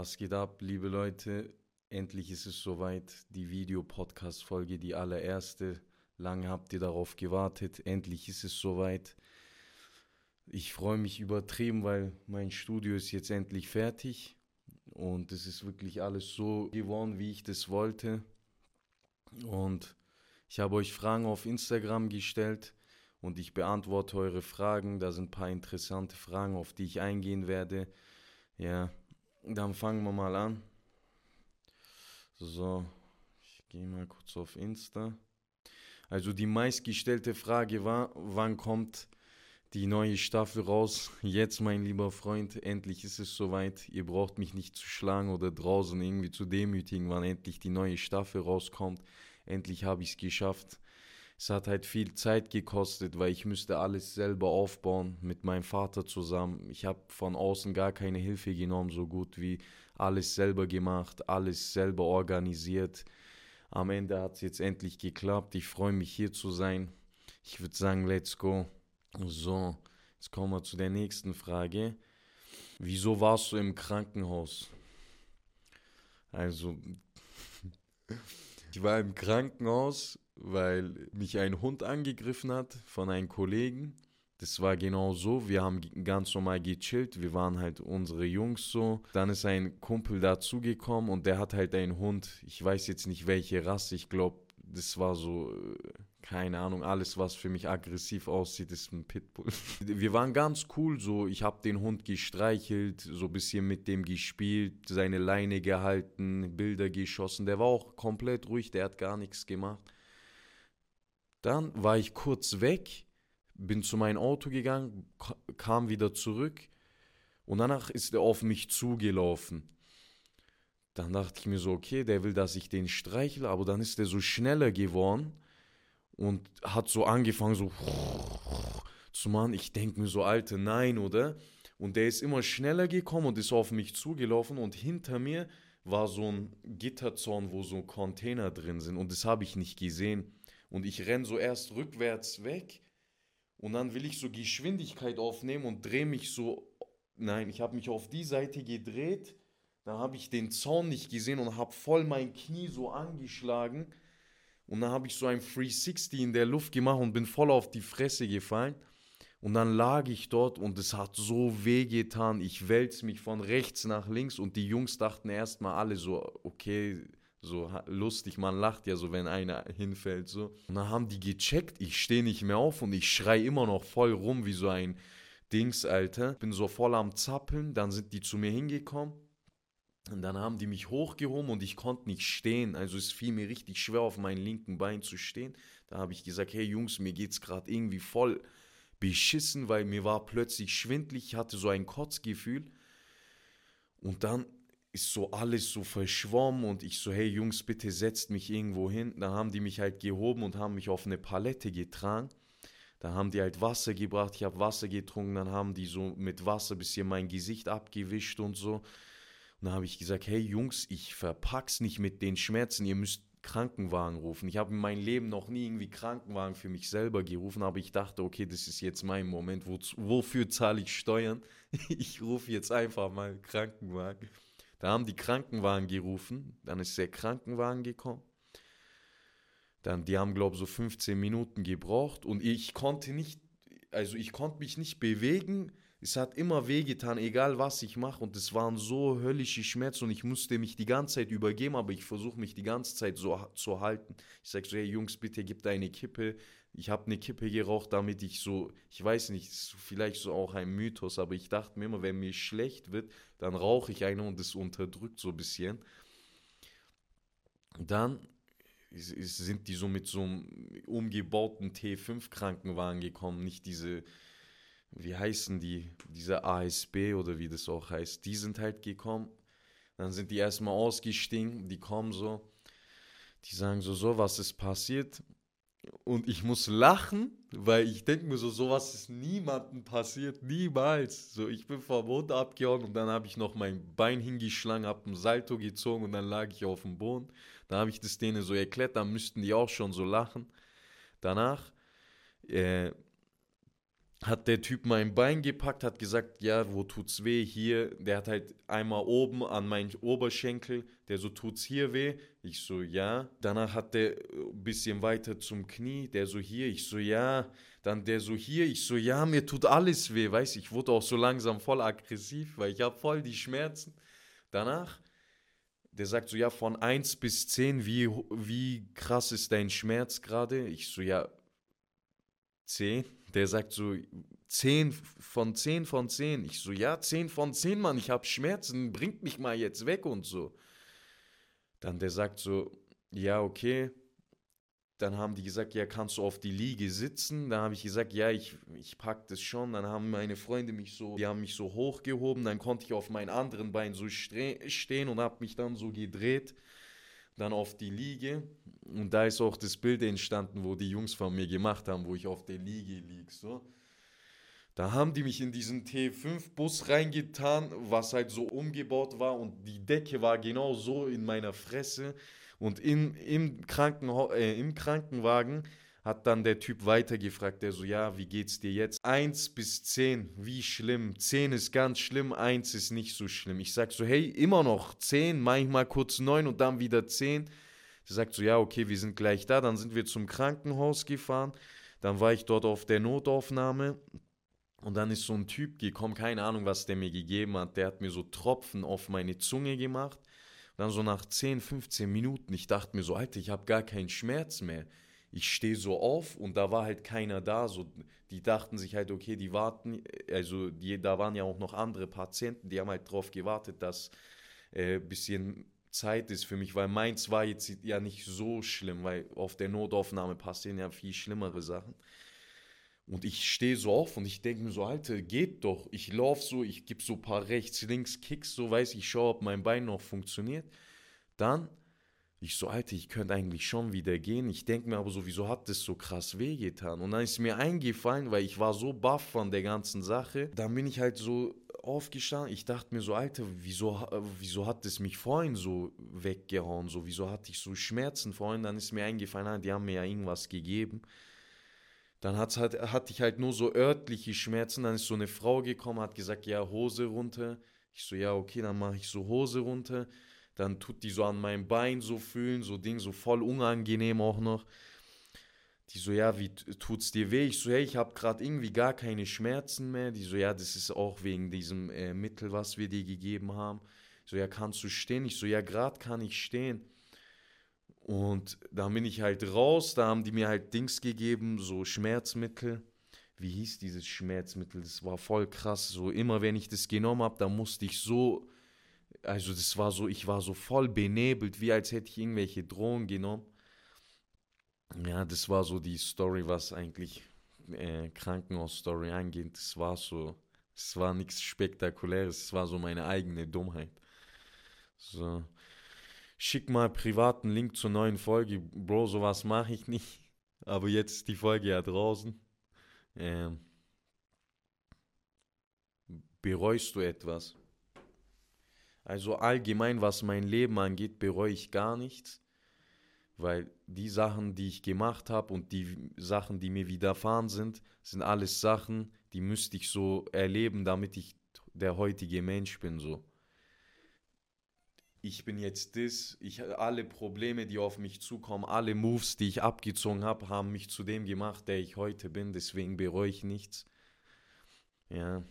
Was geht ab, liebe Leute? Endlich ist es soweit. Die Videopodcast-Folge, die allererste. Lange habt ihr darauf gewartet. Endlich ist es soweit. Ich freue mich übertrieben, weil mein Studio ist jetzt endlich fertig. Und es ist wirklich alles so geworden, wie ich das wollte. Und ich habe euch Fragen auf Instagram gestellt und ich beantworte eure Fragen. Da sind ein paar interessante Fragen, auf die ich eingehen werde. Ja, dann fangen wir mal an. So, ich gehe mal kurz auf Insta. Also die meistgestellte Frage war, wann kommt die neue Staffel raus? Jetzt, mein lieber Freund, endlich ist es soweit. Ihr braucht mich nicht zu schlagen oder draußen irgendwie zu demütigen, wann endlich die neue Staffel rauskommt. Endlich habe ich es geschafft. Es hat halt viel Zeit gekostet, weil ich müsste alles selber aufbauen mit meinem Vater zusammen. Ich habe von außen gar keine Hilfe genommen, so gut wie alles selber gemacht, alles selber organisiert. Am Ende hat es jetzt endlich geklappt. Ich freue mich hier zu sein. Ich würde sagen, let's go. So, jetzt kommen wir zu der nächsten Frage. Wieso warst du im Krankenhaus? Also, ich war im Krankenhaus weil mich ein Hund angegriffen hat von einem Kollegen. Das war genau so. Wir haben ganz normal gechillt. Wir waren halt unsere Jungs so. Dann ist ein Kumpel dazugekommen und der hat halt einen Hund. Ich weiß jetzt nicht welche Rasse. Ich glaube, das war so, äh, keine Ahnung, alles, was für mich aggressiv aussieht, ist ein Pitbull. Wir waren ganz cool so. Ich habe den Hund gestreichelt, so ein bisschen mit dem gespielt, seine Leine gehalten, Bilder geschossen. Der war auch komplett ruhig, der hat gar nichts gemacht. Dann war ich kurz weg, bin zu meinem Auto gegangen, kam wieder zurück und danach ist er auf mich zugelaufen. Dann dachte ich mir so, okay, der will, dass ich den streichle, aber dann ist er so schneller geworden und hat so angefangen, so zu machen. Ich denke mir so, Alter, nein, oder? Und der ist immer schneller gekommen und ist auf mich zugelaufen und hinter mir war so ein Gitterzaun, wo so Container drin sind und das habe ich nicht gesehen. Und ich renne so erst rückwärts weg und dann will ich so Geschwindigkeit aufnehmen und drehe mich so. Nein, ich habe mich auf die Seite gedreht. Dann habe ich den Zaun nicht gesehen und habe voll mein Knie so angeschlagen. Und dann habe ich so ein 360 in der Luft gemacht und bin voll auf die Fresse gefallen. Und dann lag ich dort und es hat so weh getan. Ich wälze mich von rechts nach links und die Jungs dachten erstmal alle so, okay, so lustig, man lacht ja so, wenn einer hinfällt. So. Und dann haben die gecheckt, ich stehe nicht mehr auf und ich schrei immer noch voll rum wie so ein Dings, Alter. Bin so voll am Zappeln, dann sind die zu mir hingekommen. Und dann haben die mich hochgehoben und ich konnte nicht stehen. Also es fiel mir richtig schwer, auf meinem linken Bein zu stehen. Da habe ich gesagt, hey Jungs, mir geht's gerade irgendwie voll beschissen, weil mir war plötzlich schwindlig, ich hatte so ein Kotzgefühl. Und dann ist so alles so verschwommen und ich so, hey Jungs, bitte setzt mich irgendwo hin. Dann haben die mich halt gehoben und haben mich auf eine Palette getragen. Dann haben die halt Wasser gebracht, ich habe Wasser getrunken, dann haben die so mit Wasser bisschen mein Gesicht abgewischt und so. Und dann habe ich gesagt, hey Jungs, ich verpack's nicht mit den Schmerzen, ihr müsst Krankenwagen rufen. Ich habe in meinem Leben noch nie irgendwie Krankenwagen für mich selber gerufen, aber ich dachte, okay, das ist jetzt mein Moment, wo, wofür zahle ich Steuern? Ich rufe jetzt einfach mal Krankenwagen. Da haben die Krankenwagen gerufen, dann ist der Krankenwagen gekommen. Dann, die haben, glaube ich, so 15 Minuten gebraucht und ich konnte nicht, also ich konnte mich nicht bewegen. Es hat immer wehgetan, egal was ich mache. Und es waren so höllische Schmerzen und ich musste mich die ganze Zeit übergeben, aber ich versuche mich die ganze Zeit so zu halten. Ich sage so, hey Jungs, bitte gebt eine Kippe. Ich habe eine Kippe geraucht, damit ich so, ich weiß nicht, vielleicht so auch ein Mythos, aber ich dachte mir immer, wenn mir schlecht wird, dann rauche ich eine und das unterdrückt so ein bisschen. Dann sind die so mit so einem umgebauten T5-Krankenwagen gekommen, nicht diese, wie heißen die, diese ASB oder wie das auch heißt, die sind halt gekommen. Dann sind die erstmal ausgestiegen, die kommen so, die sagen so, so, was ist passiert? Und ich muss lachen, weil ich denke mir so, sowas ist niemandem passiert, niemals. So, ich bin vom Boden abgehauen und dann habe ich noch mein Bein hingeschlagen, habe ein Salto gezogen und dann lag ich auf dem Boden. Dann habe ich das denen so erklärt, dann müssten die auch schon so lachen. Danach äh, hat der Typ mein Bein gepackt, hat gesagt, ja, wo tut's weh? Hier, der hat halt einmal oben an meinen Oberschenkel, der so tut's hier weh. Ich so, ja. Danach hat der ein bisschen weiter zum Knie, der so hier, ich so, ja. Dann der so hier, ich so, ja, mir tut alles weh, weißt ich wurde auch so langsam voll aggressiv, weil ich habe voll die Schmerzen. Danach, der sagt so, ja, von 1 bis 10, wie, wie krass ist dein Schmerz gerade? Ich so, ja, 10 der sagt so 10 von 10 von 10. Ich so, ja, 10 von 10, Mann, ich habe Schmerzen, bringt mich mal jetzt weg und so. Dann der sagt so, ja, okay. Dann haben die gesagt, ja, kannst du auf die Liege sitzen? Dann habe ich gesagt, ja, ich, ich pack das schon. Dann haben meine Freunde mich so, die haben mich so hochgehoben. Dann konnte ich auf meinem anderen Bein so stehen und habe mich dann so gedreht dann auf die Liege. Und da ist auch das Bild entstanden, wo die Jungs von mir gemacht haben, wo ich auf der Liege liege. So. Da haben die mich in diesen T5-Bus reingetan, was halt so umgebaut war und die Decke war genau so in meiner Fresse. Und in, im, Krankenha äh, im Krankenwagen hat dann der Typ weitergefragt, der so, ja, wie geht's dir jetzt? Eins bis zehn, wie schlimm? Zehn ist ganz schlimm, eins ist nicht so schlimm. Ich sag so, hey, immer noch zehn, manchmal kurz neun und dann wieder zehn. Der sagt so, ja, okay, wir sind gleich da. Dann sind wir zum Krankenhaus gefahren. Dann war ich dort auf der Notaufnahme. Und dann ist so ein Typ gekommen, keine Ahnung, was der mir gegeben hat. Der hat mir so Tropfen auf meine Zunge gemacht. Und dann so nach 10, 15 Minuten, ich dachte mir so, Alter, ich habe gar keinen Schmerz mehr ich stehe so auf und da war halt keiner da. So, die dachten sich halt, okay, die warten, also die, da waren ja auch noch andere Patienten, die haben halt darauf gewartet, dass äh, bisschen Zeit ist für mich, weil meins war jetzt ja nicht so schlimm, weil auf der Notaufnahme passieren ja viel schlimmere Sachen. Und ich stehe so auf und ich denke mir so, Alter, geht doch. Ich laufe so, ich gebe so ein paar rechts, links Kicks, so weiß ich, schaue, ob mein Bein noch funktioniert. Dann ich so, Alter, ich könnte eigentlich schon wieder gehen. Ich denke mir aber so, wieso hat das so krass wehgetan? Und dann ist mir eingefallen, weil ich war so baff von der ganzen Sache. Dann bin ich halt so aufgestanden. Ich dachte mir so, Alter, wieso, wieso hat das mich vorhin so weggehauen? So, wieso hatte ich so Schmerzen vorhin? Dann ist mir eingefallen, ah, die haben mir ja irgendwas gegeben. Dann hat's halt, hatte ich halt nur so örtliche Schmerzen. Dann ist so eine Frau gekommen, hat gesagt, ja, Hose runter. Ich so, ja, okay, dann mache ich so Hose runter dann tut die so an meinem Bein so fühlen, so Ding, so voll unangenehm auch noch. Die so, ja, wie tut's dir weh? Ich so, hey, ich habe gerade irgendwie gar keine Schmerzen mehr. Die so, ja, das ist auch wegen diesem äh, Mittel, was wir dir gegeben haben. So, ja, kannst du stehen? Ich so, ja, gerade kann ich stehen. Und dann bin ich halt raus, da haben die mir halt Dings gegeben, so Schmerzmittel. Wie hieß dieses Schmerzmittel? Das war voll krass. So immer, wenn ich das genommen habe, da musste ich so also das war so, ich war so voll benebelt, wie als hätte ich irgendwelche Drohungen genommen. Ja, das war so die Story, was eigentlich äh, Krankenhaus-Story angeht. Das war so, es war nichts Spektakuläres, es war so meine eigene Dummheit. So. Schick mal privaten Link zur neuen Folge. Bro, sowas mache ich nicht. Aber jetzt ist die Folge ja draußen. Ähm, bereust du etwas? Also allgemein, was mein Leben angeht, bereue ich gar nichts, weil die Sachen, die ich gemacht habe und die Sachen, die mir widerfahren sind, sind alles Sachen, die müsste ich so erleben, damit ich der heutige Mensch bin so. Ich bin jetzt das, ich alle Probleme, die auf mich zukommen, alle Moves, die ich abgezogen habe, haben mich zu dem gemacht, der ich heute bin, deswegen bereue ich nichts. Ja,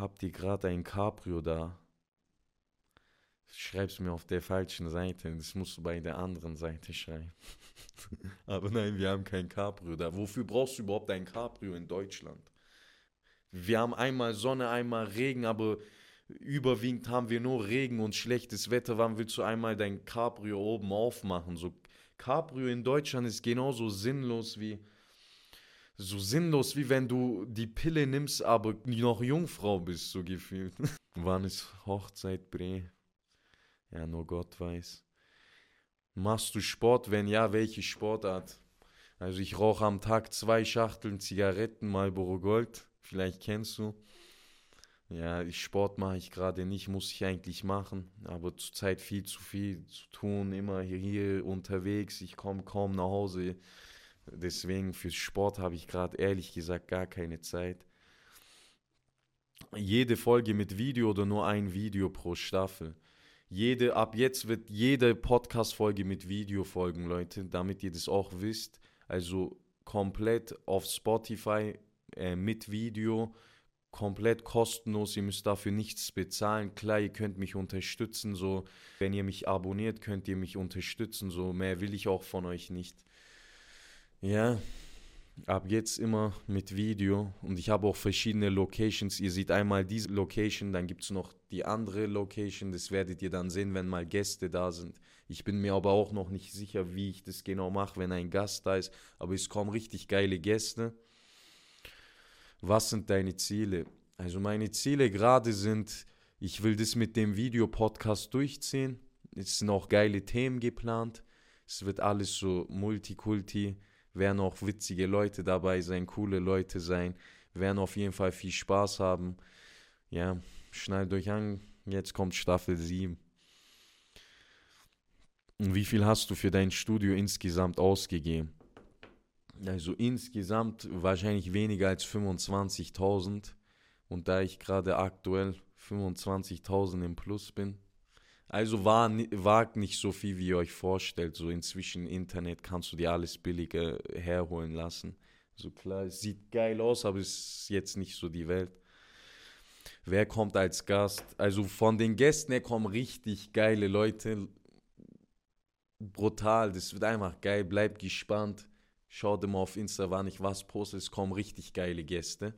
habt ihr gerade ein Cabrio da? Schreib's mir auf der falschen Seite. Das musst du bei der anderen Seite schreiben. Aber nein, wir haben kein Cabrio da. Wofür brauchst du überhaupt ein Cabrio in Deutschland? Wir haben einmal Sonne, einmal Regen, aber überwiegend haben wir nur Regen und schlechtes Wetter. Wann willst du einmal dein Cabrio oben aufmachen? So Cabrio in Deutschland ist genauso sinnlos wie so sinnlos, wie wenn du die Pille nimmst, aber noch Jungfrau bist, so gefühlt. Wann ist Hochzeit, Bre? Ja, nur Gott weiß. Machst du Sport? Wenn ja, welche Sportart? Also ich rauche am Tag zwei Schachteln Zigaretten, Marlboro Gold. Vielleicht kennst du. Ja, Sport mache ich gerade nicht, muss ich eigentlich machen. Aber zurzeit viel zu viel zu tun, immer hier, hier unterwegs. Ich komme kaum nach Hause Deswegen für Sport habe ich gerade ehrlich gesagt gar keine Zeit. Jede Folge mit Video oder nur ein Video pro Staffel. Jede, ab jetzt wird jede Podcast-Folge mit Video folgen, Leute, damit ihr das auch wisst. Also komplett auf Spotify äh, mit Video, komplett kostenlos. Ihr müsst dafür nichts bezahlen. Klar, ihr könnt mich unterstützen. So, wenn ihr mich abonniert, könnt ihr mich unterstützen. So, mehr will ich auch von euch nicht. Ja, ab jetzt immer mit Video und ich habe auch verschiedene Locations. Ihr seht einmal diese Location, dann gibt es noch die andere Location. Das werdet ihr dann sehen, wenn mal Gäste da sind. Ich bin mir aber auch noch nicht sicher, wie ich das genau mache, wenn ein Gast da ist. Aber es kommen richtig geile Gäste. Was sind deine Ziele? Also meine Ziele gerade sind, ich will das mit dem Videopodcast durchziehen. Es sind auch geile Themen geplant. Es wird alles so Multikulti werden auch witzige Leute dabei sein, coole Leute sein, werden auf jeden Fall viel Spaß haben. Ja, schnallt euch an, jetzt kommt Staffel 7. Und wie viel hast du für dein Studio insgesamt ausgegeben? Also insgesamt wahrscheinlich weniger als 25.000. Und da ich gerade aktuell 25.000 im Plus bin, also war, wagt nicht so viel, wie ihr euch vorstellt. So inzwischen Internet kannst du dir alles billiger herholen lassen. So klar, es sieht geil aus, aber es ist jetzt nicht so die Welt. Wer kommt als Gast? Also von den Gästen her kommen richtig geile Leute. Brutal, das wird einfach geil. Bleibt gespannt. Schaut immer auf Insta, wann ich was poste. Es kommen richtig geile Gäste.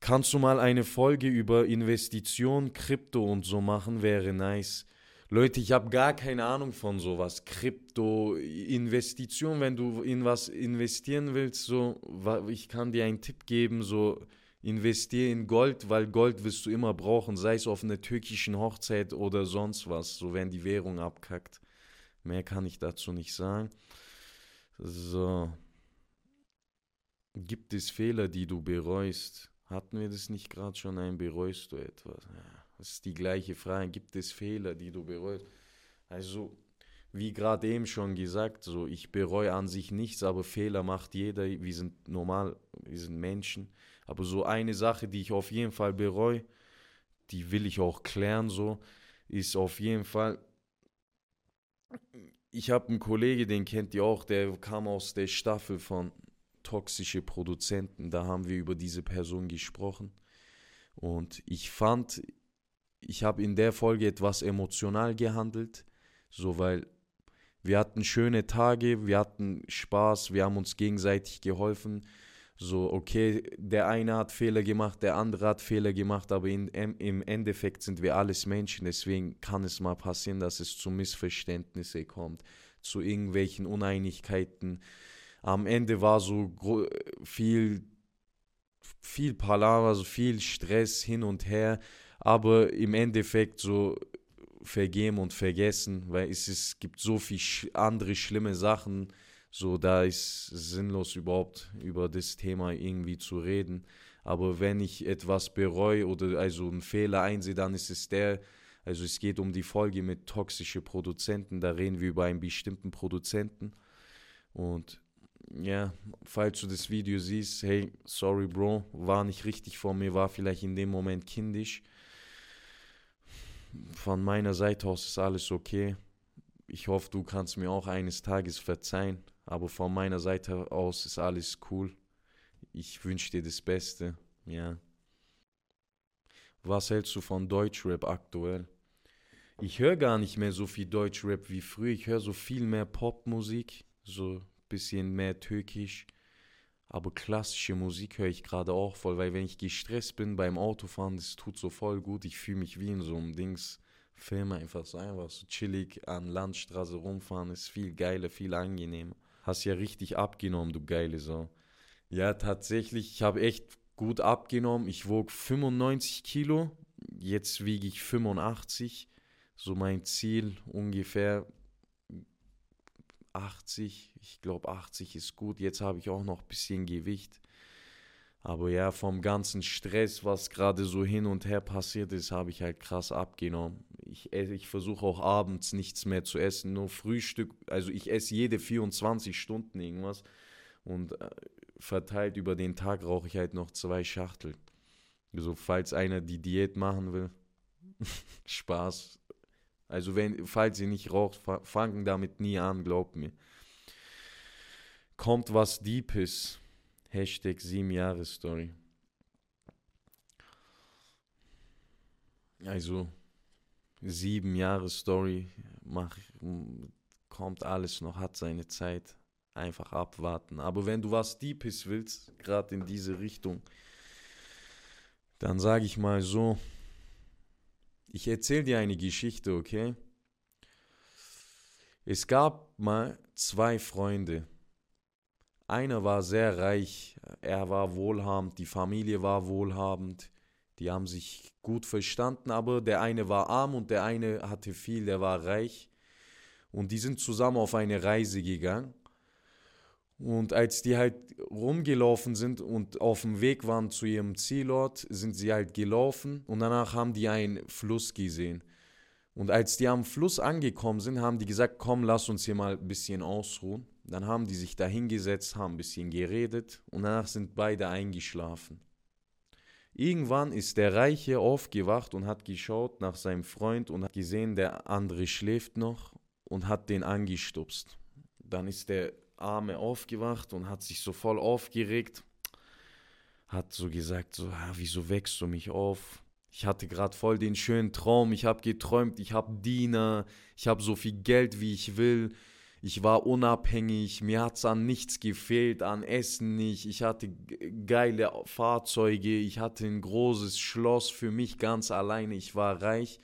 Kannst du mal eine Folge über Investition, Krypto und so machen? Wäre nice. Leute, ich habe gar keine Ahnung von sowas. Krypto, Investition, wenn du in was investieren willst, so, ich kann dir einen Tipp geben, so, investiere in Gold, weil Gold wirst du immer brauchen, sei es auf einer türkischen Hochzeit oder sonst was, so wenn die Währung abkackt. Mehr kann ich dazu nicht sagen. So. Gibt es Fehler, die du bereust? Hatten wir das nicht gerade schon ein? Bereust du etwas? Ja, das ist die gleiche Frage. Gibt es Fehler, die du bereust? Also, wie gerade eben schon gesagt, so ich bereue an sich nichts, aber Fehler macht jeder. Wir sind normal, wir sind Menschen. Aber so eine Sache, die ich auf jeden Fall bereue, die will ich auch klären, so, ist auf jeden Fall. Ich habe einen Kollege, den kennt ihr auch, der kam aus der Staffel von toxische Produzenten. Da haben wir über diese Person gesprochen. Und ich fand, ich habe in der Folge etwas emotional gehandelt, so weil wir hatten schöne Tage, wir hatten Spaß, wir haben uns gegenseitig geholfen. So, okay, der eine hat Fehler gemacht, der andere hat Fehler gemacht, aber in, im Endeffekt sind wir alles Menschen, deswegen kann es mal passieren, dass es zu Missverständnissen kommt, zu irgendwelchen Uneinigkeiten am Ende war so viel, viel Palaver, so viel Stress hin und her, aber im Endeffekt so vergeben und vergessen, weil es, ist, gibt so viele andere schlimme Sachen, so da ist sinnlos überhaupt über das Thema irgendwie zu reden. Aber wenn ich etwas bereue oder also einen Fehler einsehe, dann ist es der, also es geht um die Folge mit toxischen Produzenten, da reden wir über einen bestimmten Produzenten und ja, falls du das Video siehst, hey, sorry Bro, war nicht richtig vor mir, war vielleicht in dem Moment kindisch. Von meiner Seite aus ist alles okay. Ich hoffe, du kannst mir auch eines Tages verzeihen, aber von meiner Seite aus ist alles cool. Ich wünsche dir das Beste, ja. Was hältst du von Deutschrap aktuell? Ich höre gar nicht mehr so viel Deutschrap wie früher. Ich höre so viel mehr Popmusik, so bisschen mehr türkisch. Aber klassische Musik höre ich gerade auch voll, weil wenn ich gestresst bin beim Autofahren, das tut so voll gut. Ich fühle mich wie in so einem Dings. Film einfach so einfach so chillig an Landstraße rumfahren ist viel geiler, viel angenehmer. Hast ja richtig abgenommen, du geile Sau. Ja, tatsächlich, ich habe echt gut abgenommen. Ich wog 95 Kilo, jetzt wiege ich 85. So mein Ziel ungefähr 80. Ich glaube, 80 ist gut. Jetzt habe ich auch noch ein bisschen Gewicht. Aber ja, vom ganzen Stress, was gerade so hin und her passiert ist, habe ich halt krass abgenommen. Ich, ich versuche auch abends nichts mehr zu essen, nur Frühstück. Also ich esse jede 24 Stunden irgendwas und äh, verteilt über den Tag rauche ich halt noch zwei Schachteln. So, falls einer die Diät machen will, Spaß. Also wenn, falls ihr nicht raucht, fangen damit nie an, glaubt mir. Kommt was Deepes. Hashtag 7 Jahre Story. Also, sieben Jahre Story, mach, kommt alles noch, hat seine Zeit. Einfach abwarten. Aber wenn du was Deepes willst, gerade in diese Richtung, dann sage ich mal so, ich erzähle dir eine Geschichte, okay? Es gab mal zwei Freunde, einer war sehr reich, er war wohlhabend, die Familie war wohlhabend, die haben sich gut verstanden, aber der eine war arm und der eine hatte viel, der war reich. Und die sind zusammen auf eine Reise gegangen. Und als die halt rumgelaufen sind und auf dem Weg waren zu ihrem Zielort, sind sie halt gelaufen und danach haben die einen Fluss gesehen. Und als die am Fluss angekommen sind, haben die gesagt, komm, lass uns hier mal ein bisschen ausruhen. Dann haben die sich da hingesetzt, haben ein bisschen geredet und danach sind beide eingeschlafen. Irgendwann ist der Reiche aufgewacht und hat geschaut nach seinem Freund und hat gesehen, der andere schläft noch und hat den angestupst. Dann ist der Arme aufgewacht und hat sich so voll aufgeregt, hat so gesagt, so, ah, wieso wächst du mich auf? Ich hatte gerade voll den schönen Traum, ich habe geträumt, ich habe Diener, ich habe so viel Geld, wie ich will, ich war unabhängig, mir hat es an nichts gefehlt, an Essen nicht. Ich hatte geile Fahrzeuge, ich hatte ein großes Schloss für mich ganz alleine, ich war reich.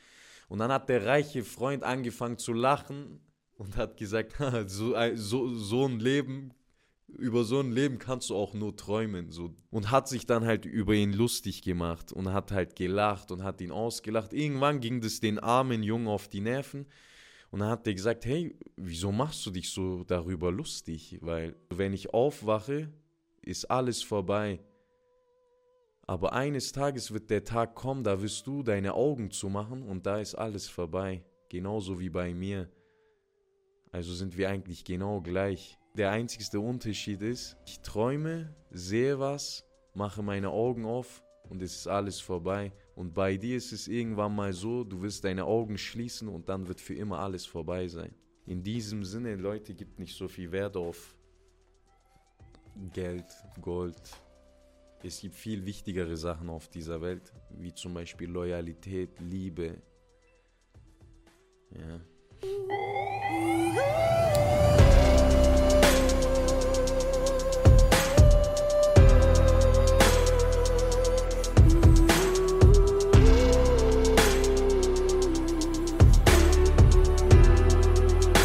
Und dann hat der reiche Freund angefangen zu lachen und hat gesagt, so, so, so ein Leben, über so ein Leben kannst du auch nur träumen. So. Und hat sich dann halt über ihn lustig gemacht und hat halt gelacht und hat ihn ausgelacht. Irgendwann ging das den armen Jungen auf die Nerven. Und dann hat er gesagt, hey, wieso machst du dich so darüber lustig? Weil wenn ich aufwache, ist alles vorbei. Aber eines Tages wird der Tag kommen, da wirst du deine Augen zumachen und da ist alles vorbei. Genauso wie bei mir. Also sind wir eigentlich genau gleich. Der einzigste Unterschied ist, ich träume, sehe was, mache meine Augen auf und es ist alles vorbei. Und bei dir ist es irgendwann mal so, du wirst deine Augen schließen und dann wird für immer alles vorbei sein. In diesem Sinne, Leute, gibt nicht so viel Wert auf Geld, Gold. Es gibt viel wichtigere Sachen auf dieser Welt, wie zum Beispiel Loyalität, Liebe. Ja. Ooh.